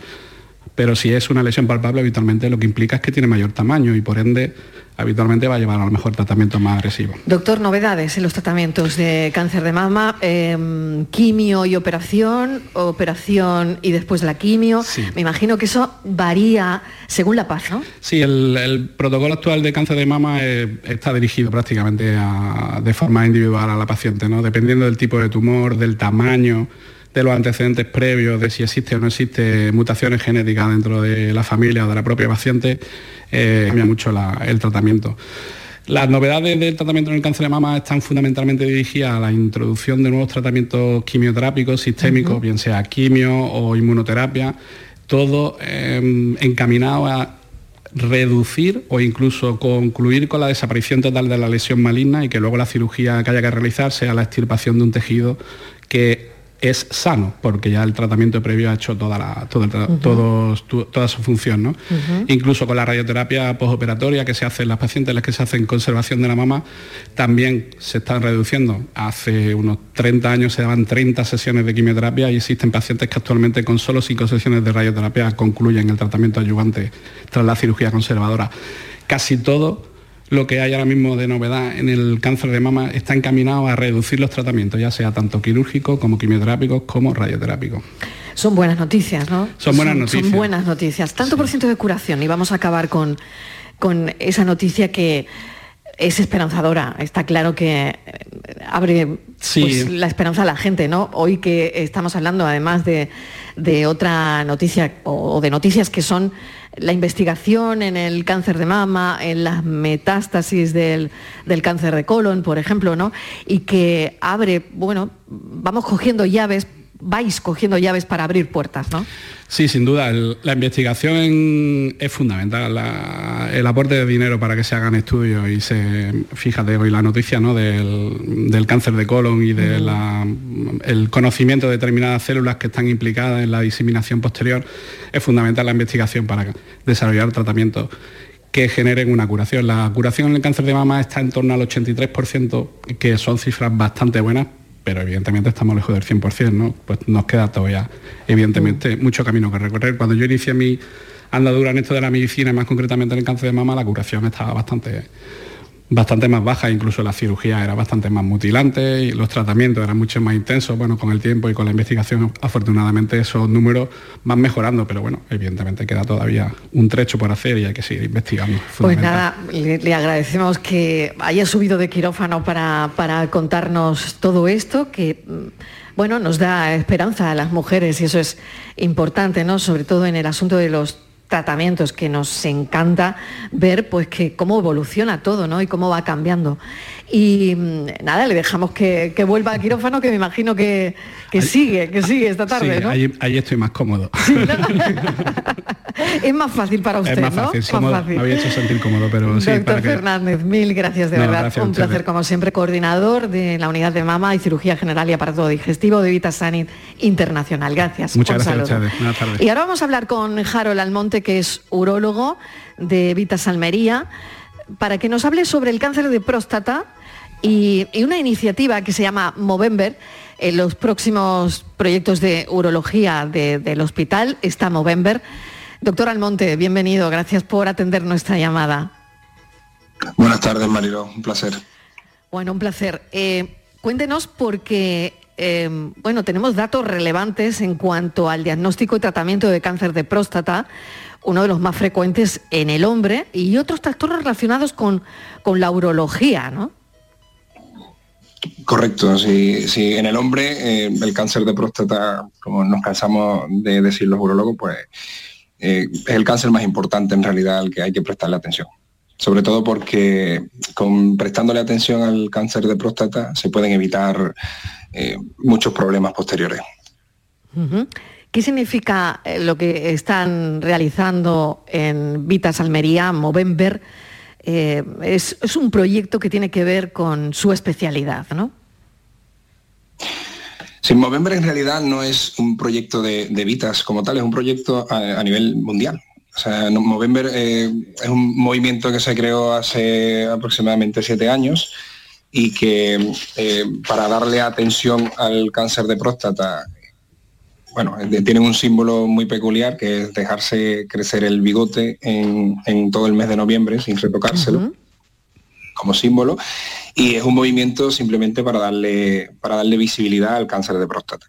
pero si es una lesión palpable habitualmente lo que implica es que tiene mayor tamaño y por ende habitualmente va a llevar a lo mejor tratamiento más agresivo. Doctor, novedades en los tratamientos de cáncer de mama, eh, quimio y operación, operación y después la quimio. Me imagino que eso varía según la paz, ¿no? Sí, el, el protocolo actual de cáncer de mama eh, está dirigido prácticamente a- de forma individual a la paciente, ¿no? dependiendo del tipo de tumor, del tamaño, de los antecedentes previos, de si existe o no existe mutaciones genéticas dentro de la familia o de la propia paciente, eh, cambia mucho la- el tratamiento. Las novedades del tratamiento en el cáncer de mama están fundamentalmente dirigidas a la introducción de nuevos tratamientos quimioterápicos sistémicos, bien sea quimio o inmunoterapia, todo eh, encaminado a reducir o incluso concluir con la desaparición total de la lesión maligna y que luego la cirugía que haya que realizar sea la extirpación de un tejido que es sano, porque ya el tratamiento previo ha hecho toda, la, todos- tu- toda su función. ¿no? Incluso con la radioterapia postoperatoria que se hace en las pacientes, las que se hacen conservación de la mama, también se están reduciendo. Hace unos 30 años se daban 30 sesiones de quimioterapia y existen pacientes que actualmente con solo 5 sesiones de radioterapia concluyen el tratamiento adyuvante tras la cirugía conservadora. Casi todo lo que hay ahora mismo de novedad en el cáncer de mama está encaminado a reducir los tratamientos, ya sea tanto quirúrgicos como quimioterápicos como radioterápicos. Son buenas noticias, ¿no? Son buenas noticias. Son buenas noticias. Tanto por ciento de curación y vamos a acabar con, con esa noticia que es esperanzadora. Está claro que eh, abre Sí. pues, la esperanza a la gente, ¿no? Hoy que estamos hablando además de, de otra noticia o de noticias que son la investigación en el cáncer de mama, en las metástasis del, del cáncer de colon, por ejemplo, ¿no? Y que abre, bueno, vamos cogiendo llaves, vais cogiendo llaves para abrir puertas, ¿no? Sí, sin duda, el- la investigación es fundamental, la- el aporte de dinero para que se hagan estudios y se, fíjate hoy la noticia ¿no? del, del cáncer de colon y del el conocimiento de determinadas células que están implicadas en la diseminación posterior, es fundamental la investigación para desarrollar tratamientos que generen una curación. La curación en el cáncer de mama está en torno al 83%, que son cifras bastante buenas, pero evidentemente estamos lejos del 100%, ¿no? Pues nos queda todavía, evidentemente, mucho camino que recorrer. Cuando yo inicié mi andadura en esto de la medicina, y más concretamente en el cáncer de mama, la curación estaba bastante bastante más baja, incluso la cirugía era bastante más mutilante y los tratamientos eran mucho más intensos. Bueno, con el tiempo y con la investigación, afortunadamente esos números van mejorando, pero bueno, evidentemente queda todavía un trecho por hacer y hay que seguir investigando. Pues nada, le, le agradecemos que haya subido de quirófano para, para contarnos todo esto, que mm, bueno, nos da esperanza a las mujeres y eso es importante, ¿no? Sobre todo en el asunto de los tratamientos que nos encanta ver pues que cómo evoluciona todo ¿no? y cómo va cambiando. Y mm, nada, le dejamos que, vuelva al quirófano, que me imagino que, sigue, que sigue esta tarde. ¿no? ahí, estoy más cómodo. es más fácil para usted, es más fácil, ¿no? Me había hecho sentir cómodo, pero sí. Doctor Fernández, mil gracias de verdad. Un placer, como siempre, coordinador de la unidad de mama y cirugía general y aparato digestivo de Vita Sanit Internacional. Gracias. Muchas gracias, Buenas tardes. Y ahora vamos a hablar con Harold Almonte, que es urólogo de Vita Salmería, para que nos hable sobre el cáncer de próstata y, una iniciativa que se llama Movember. En los próximos proyectos de urología del hospital está Movember. Doctor Almonte, bienvenido. Gracias por atender nuestra llamada. Buenas tardes, Marilo. Un placer. Bueno, un placer. Eh, cuéntenos porque, eh, bueno, tenemos datos relevantes en cuanto al diagnóstico y tratamiento de cáncer de próstata, uno de los más frecuentes en el hombre, y otros trastornos relacionados con, con la urología, ¿no? Correcto, sí, en el hombre eh, el cáncer de próstata, como nos cansamos de decir los urologos, pues eh, es el cáncer más importante en realidad al que hay que prestarle atención. Sobre todo porque con prestándole atención al cáncer de próstata se pueden evitar eh, muchos problemas posteriores. ¿Qué significa lo que están realizando en Vitas Almería, Movember? Eh, es, un proyecto que tiene que ver con su especialidad, ¿no? Sí, Movember en realidad no es un proyecto de, Vitas como tal, es un proyecto a, nivel mundial. O sea, Movember eh, es un movimiento que se creó hace aproximadamente siete años y que eh, para darle atención al cáncer de próstata bueno, tienen un símbolo muy peculiar que es dejarse crecer el bigote en, todo el mes de noviembre sin retocárselo. como símbolo y es un movimiento simplemente para darle, para darle visibilidad al cáncer de próstata.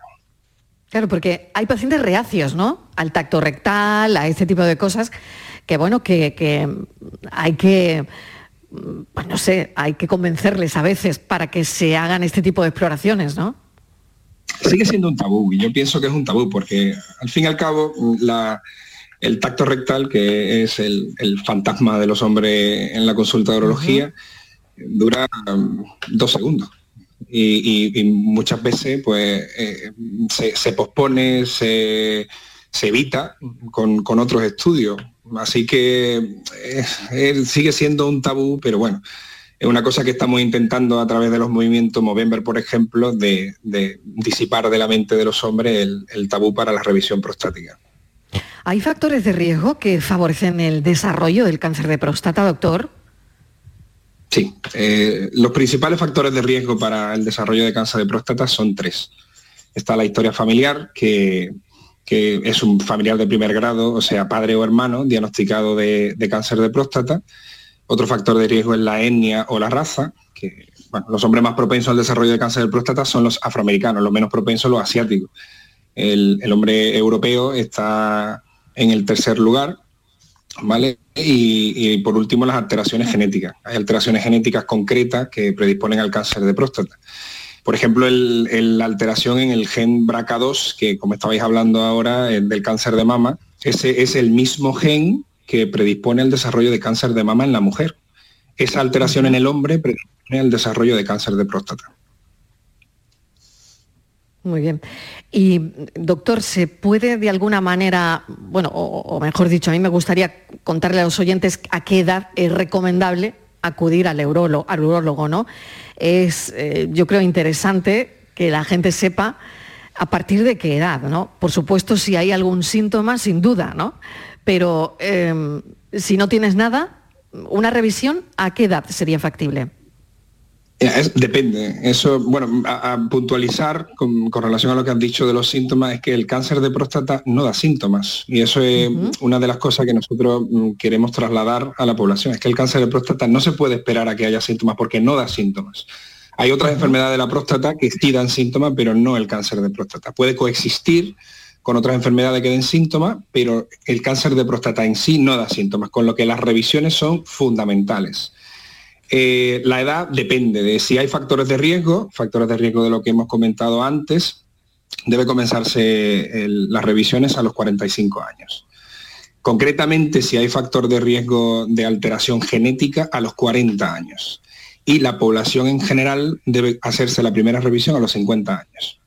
Claro, porque hay pacientes reacios, ¿no? Al tacto rectal, a este tipo de cosas, que bueno, que, que hay que, pues no sé, hay que convencerles a veces para que se hagan este tipo de exploraciones, ¿no? Sigue siendo un tabú y yo pienso que es un tabú porque al fin y al cabo el tacto rectal, que es el, fantasma de los hombres en la consulta de urología, dura um, dos segundos. Y, muchas veces pues eh, se, pospone, se, evita con, otros estudios. Así que eh, sigue siendo un tabú, pero bueno, es una cosa que estamos intentando a través de los movimientos Movember, por ejemplo, de, disipar de la mente de los hombres el, tabú para la revisión prostática. ¿Hay factores de riesgo que favorecen el desarrollo del cáncer de próstata, doctor? Sí, eh, los principales factores de riesgo para el desarrollo de cáncer de próstata son tres. Está la historia familiar, que, es un familiar de primer grado, o sea, padre o hermano, diagnosticado de cáncer de próstata. Otro factor de riesgo es la etnia o la raza, que los hombres más propensos al desarrollo de cáncer de próstata son los afroamericanos, los menos propensos los asiáticos. El, hombre europeo está en el tercer lugar, ¿vale? Y, por último las alteraciones genéticas. Hay alteraciones genéticas concretas que predisponen al cáncer de próstata. Por ejemplo, la alteración en el gen BRCA2, que como estabais hablando ahora, del cáncer de mama, ese es el mismo gen que predispone al desarrollo de cáncer de mama en la mujer. Esa alteración en el hombre predispone al desarrollo de cáncer de próstata. Muy bien. Y, doctor, ¿se puede de alguna manera, bueno, o, mejor dicho, a mí me gustaría contarle a los oyentes a qué edad es recomendable acudir al neurólogo, al ¿no? Es, eh, yo creo, interesante que la gente sepa a partir de qué edad, ¿no? Por supuesto, si hay algún síntoma, sin duda, ¿no? Pero em, si no tienes nada, una revisión, ¿a qué edad sería factible? Depende. Eso, bueno, a, puntualizar con, relación a lo que has dicho de los síntomas, es que el cáncer de próstata no da síntomas. Y eso es una de las cosas que nosotros mm, queremos trasladar a la población. Es que el cáncer de próstata no se puede esperar a que haya síntomas porque no da síntomas. Hay otras enfermedades de la próstata que sí dan síntomas, pero no el cáncer de próstata. Puede coexistir con otras enfermedades que den síntomas, pero el cáncer de próstata en sí no da síntomas, con lo que las revisiones son fundamentales. Eh, la edad depende de si hay factores de riesgo, factores de riesgo de lo que hemos comentado antes, debe comenzarse las revisiones a los 45 años. Concretamente, si hay factor de riesgo de alteración genética, a los 40 años. Y la población en general debe hacerse la primera revisión a los 50 años.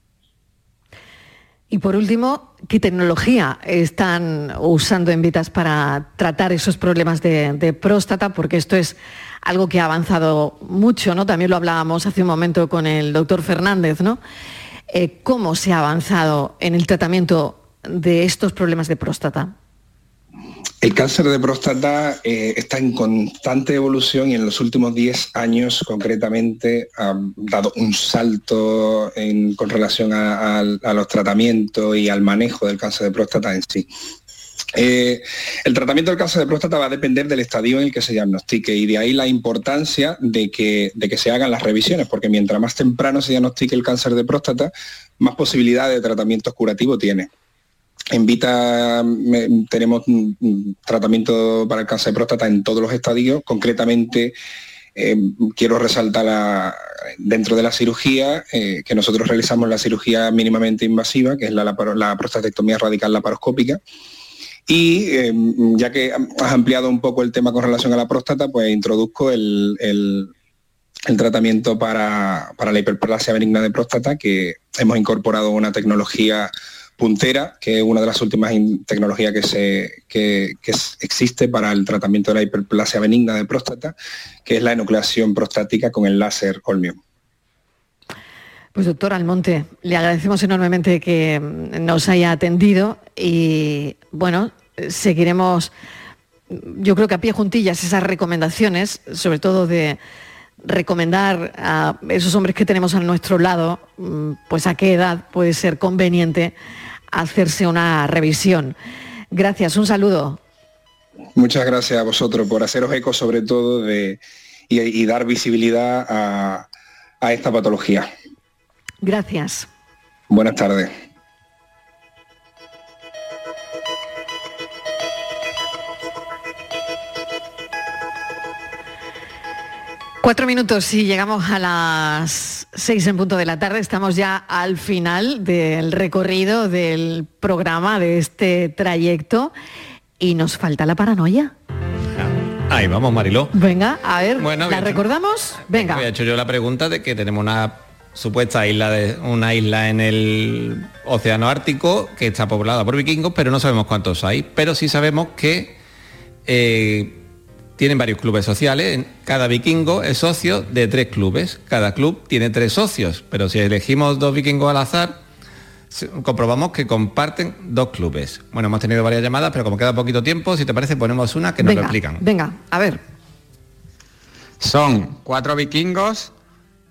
Y por último, ¿qué tecnología están usando en Vitas para tratar esos problemas de, próstata? Porque esto es algo que ha avanzado mucho, ¿no? También lo hablábamos hace un momento con el doctor Fernández, ¿no? Eh, ¿Cómo se ha avanzado en el tratamiento de estos problemas de próstata? El cáncer de próstata eh, está en constante evolución y en los últimos 10 años concretamente ha dado un salto con relación a, los tratamientos y al manejo del cáncer de próstata en sí. Eh, el tratamiento del cáncer de próstata va a depender del estadio en el que se diagnostique y de ahí la importancia de que, se hagan las revisiones, porque mientras más temprano se diagnostique el cáncer de próstata, más posibilidad de tratamiento curativo tiene. En Vita tenemos tratamiento para el cáncer de próstata en todos los estadios. Concretamente, eh, quiero resaltar dentro de la cirugía, eh, que nosotros realizamos la cirugía mínimamente invasiva, que es la, prostatectomía radical laparoscópica. Y eh, ya que has ampliado un poco el tema con relación a la próstata, pues introduzco el, tratamiento para, para, la hiperplasia benigna de próstata, que hemos incorporado una tecnología puntera, que es una de las últimas tecnologías que, se, que, existe para el tratamiento de la hiperplasia benigna de próstata, que es la enucleación prostática con el láser Olmium. Pues doctor Almonte, le agradecemos enormemente que nos haya atendido y bueno, seguiremos, yo creo que a pie juntillas esas recomendaciones, sobre todo de recomendar a esos hombres que tenemos a nuestro lado, mm, pues a qué edad puede ser conveniente hacerse una revisión. Gracias, un saludo. Muchas gracias a vosotros por haceros eco sobre todo de, y, dar visibilidad a, a esta patología. Gracias. Buenas tardes. Cuatro minutos y llegamos a las seis en punto de la tarde. Estamos ya al final del recorrido del programa, de este trayecto, y nos falta la paranoia. Ahí vamos, Mariló. Venga, a ver, ¿la recordamos? Venga. He hecho yo la pregunta de que tenemos una supuesta isla de una isla en el océano Ártico que está poblada por vikingos, pero no sabemos cuántos hay. Pero sí sabemos que eh, tienen varios clubes sociales, cada vikingo es socio de tres clubes, cada club tiene tres socios, pero si elegimos dos vikingos al azar, comprobamos que comparten dos clubes. Bueno, hemos tenido varias llamadas, pero como queda poquito tiempo, si te parece ponemos una que nos lo explican. Venga, a ver. Son cuatro vikingos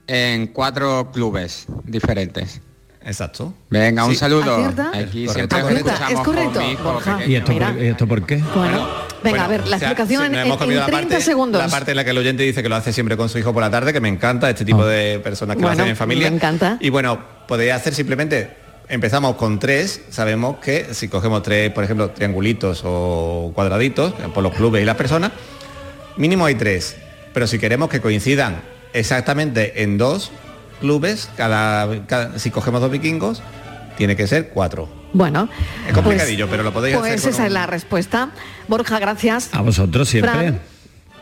en cuatro clubes diferentes. Exacto. Venga, un saludo. Aquí siempre es correcto. ¿Y esto, por, qué? Bueno, venga, a ver, la explicación en, 30 segundos. La parte en la que el oyente dice que lo hace siempre con su hijo por la tarde, que me encanta este tipo de personas que lo hacen en familia. Me encanta. Y bueno, podría hacer simplemente empezamos con tres, sabemos que si cogemos tres, por ejemplo, triangulitos o cuadraditos, por los clubes y las personas, mínimo hay tres. Pero si queremos que coincidan exactamente en dos, clubes, cada, si cogemos dos vikingos, tiene que ser cuatro. Bueno, es complicadillo, pero lo podéis pues hacer. esa es la respuesta. Borja, gracias. A vosotros siempre.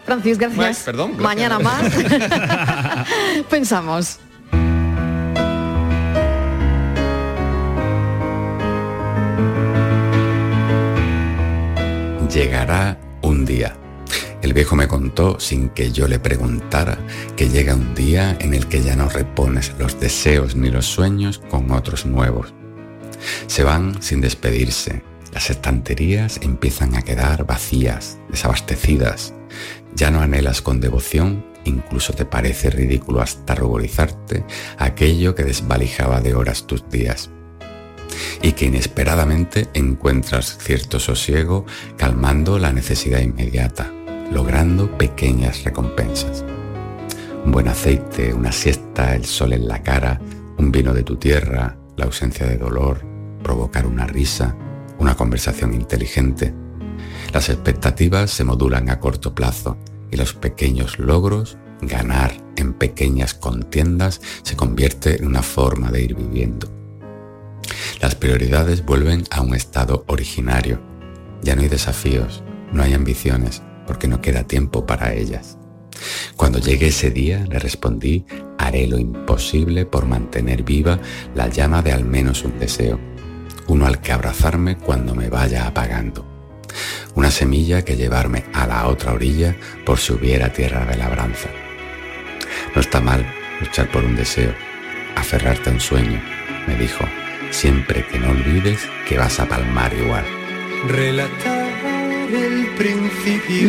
Francis, gracias. perdón, Mañana más. Pensamos. Llegará un día el viejo me contó, sin que yo le preguntara, que llega un día en el que ya no repones los deseos ni los sueños con otros nuevos. Se van sin despedirse. Las estanterías empiezan a quedar vacías, desabastecidas. Ya no anhelas con devoción, incluso te parece ridículo hasta ruborizarte aquello que desvalijaba de horas tus días y que inesperadamente encuentras cierto sosiego calmando la necesidad inmediata logrando pequeñas recompensas. Un buen aceite, una siesta, el sol en la cara, un vino de tu tierra, la ausencia de dolor, provocar una risa, una conversación inteligente. Las expectativas se modulan a corto plazo y los pequeños logros, ganar en pequeñas contiendas, se convierte en una forma de ir viviendo. Las prioridades vuelven a un estado originario. Ya no hay desafíos, no hay ambiciones, porque no queda tiempo para ellas. Cuando llegue ese día, le respondí, haré lo imposible por mantener viva la llama de al menos un deseo, uno al que abrazarme cuando me vaya apagando, una semilla que llevarme a la otra orilla por si hubiera tierra de labranza. No está mal luchar por un deseo, aferrarte a un sueño, me dijo, siempre que no olvides que vas a palmar igual.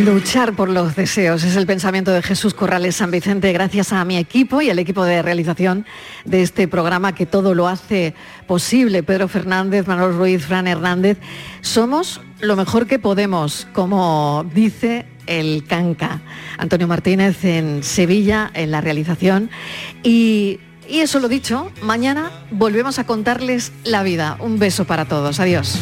Luchar por los deseos es el pensamiento de Jesús Corrales San Vicente, gracias a mi equipo y al equipo de realización de este programa que todo lo hace posible. Pedro Fernández, Manuel Ruiz, Fran Hernández. Somos lo mejor que podemos, como dice el Canca. Antonio Martínez en Sevilla, en la realización. Y, y eso lo dicho, mañana volvemos a contarles la vida. Un beso para todos. Adiós.